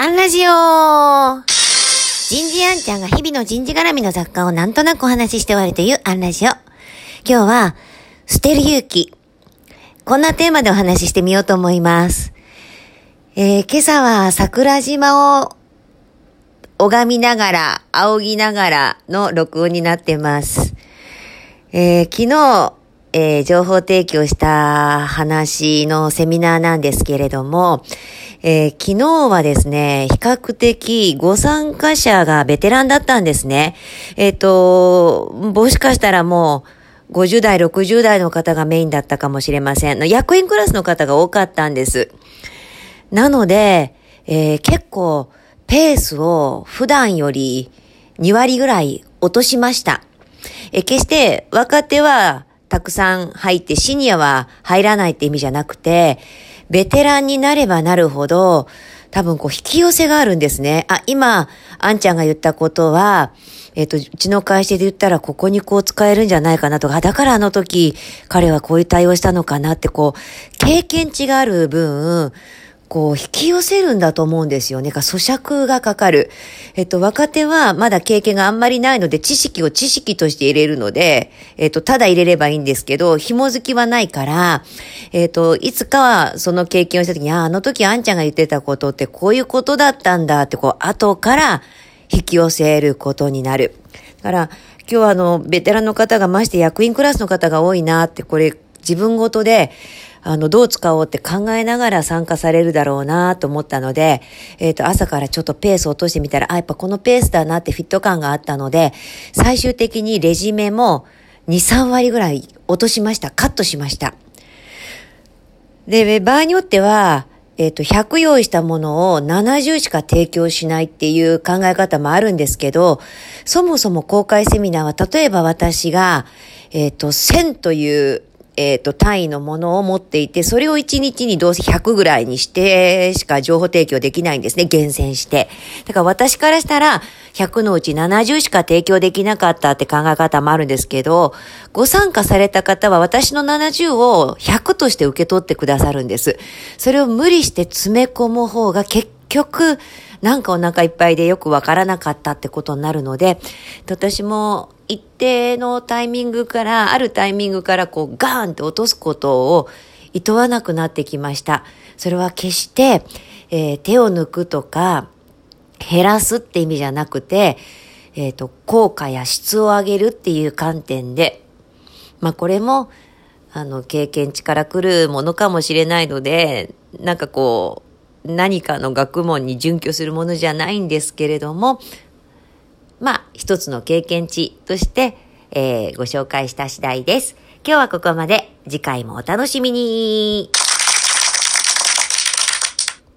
アンラジオ人事アンちゃんが日々の人事絡みの雑貨をなんとなくお話しして終わるというアンラジオ。今日は、捨てる勇気。こんなテーマでお話ししてみようと思います。えー、今朝は桜島を拝みながら、仰ぎながらの録音になってます。えー昨日、えー情報提供した話のセミナーなんですけれども、えー昨日はですね、比較的ご参加者がベテランだったんですね。えっ、と、もしかしたらもう、50代、60代の方がメインだったかもしれません。役員クラスの方が多かったんです。なので、えー結構ペースを普段より2割ぐらい落としました。えー決して若手はたくさん入ってシニアは入らないって意味じゃなくて、ベテランになればなるほど、多分こう引き寄せがあるんですね。あ、今、あんちゃんが言ったことは、えっ、と、うちの会社で言ったらここにこう使えるんじゃないかなとか、だからあの時彼はこういう対応したのかなってこう、経験値がある分、こう、引き寄せるんだと思うんですよね。か咀嚼がかかる。えっと、若手はまだ経験があんまりないので、知識を知識として入れるので、えっと、ただ入れればいいんですけど、紐づきはないから、えっと、いつかはその経験をした時に、あ、あの時あんちゃんが言ってたことってこういうことだったんだって、こう、後から引き寄せることになる。だから、今日はあの、ベテランの方がまして役員クラスの方が多いなって、これ、自分ごとで、あの、どう使おうって考えながら参加されるだろうなと思ったので、えっ、と、朝からちょっとペース落としてみたら、あ、やっぱこのペースだなってフィット感があったので、最終的にレジメも2、3割ぐらい落としました。カットしました。で、場合によっては、えっ、と、100用意したものを70しか提供しないっていう考え方もあるんですけど、そもそも公開セミナーは、例えば私が、えっ、と、1000という、えっ、と、単位のものを持っていて、それを1日にどうせ100ぐらいにしてしか情報提供できないんですね、厳選して。だから私からしたら、100のうち70しか提供できなかったって考え方もあるんですけど、ご参加された方は私の70を100として受け取ってくださるんです。それを無理して詰め込む方が結局、なんかお腹いっぱいでよくわからなかったってことになるので、私も一定のタイミングから、あるタイミングからこうガーンって落とすことを厭わなくなってきました。それは決して、えー手を抜くとか、減らすって意味じゃなくて、えっ、と、効果や質を上げるっていう観点で、まあこれも、あの、経験値から来るものかもしれないので、なんかこう、何かの学問に準拠するものじゃないんですけれども、まあ、一つの経験値として、えーご紹介した次第です。今日はここまで。次回もお楽しみに。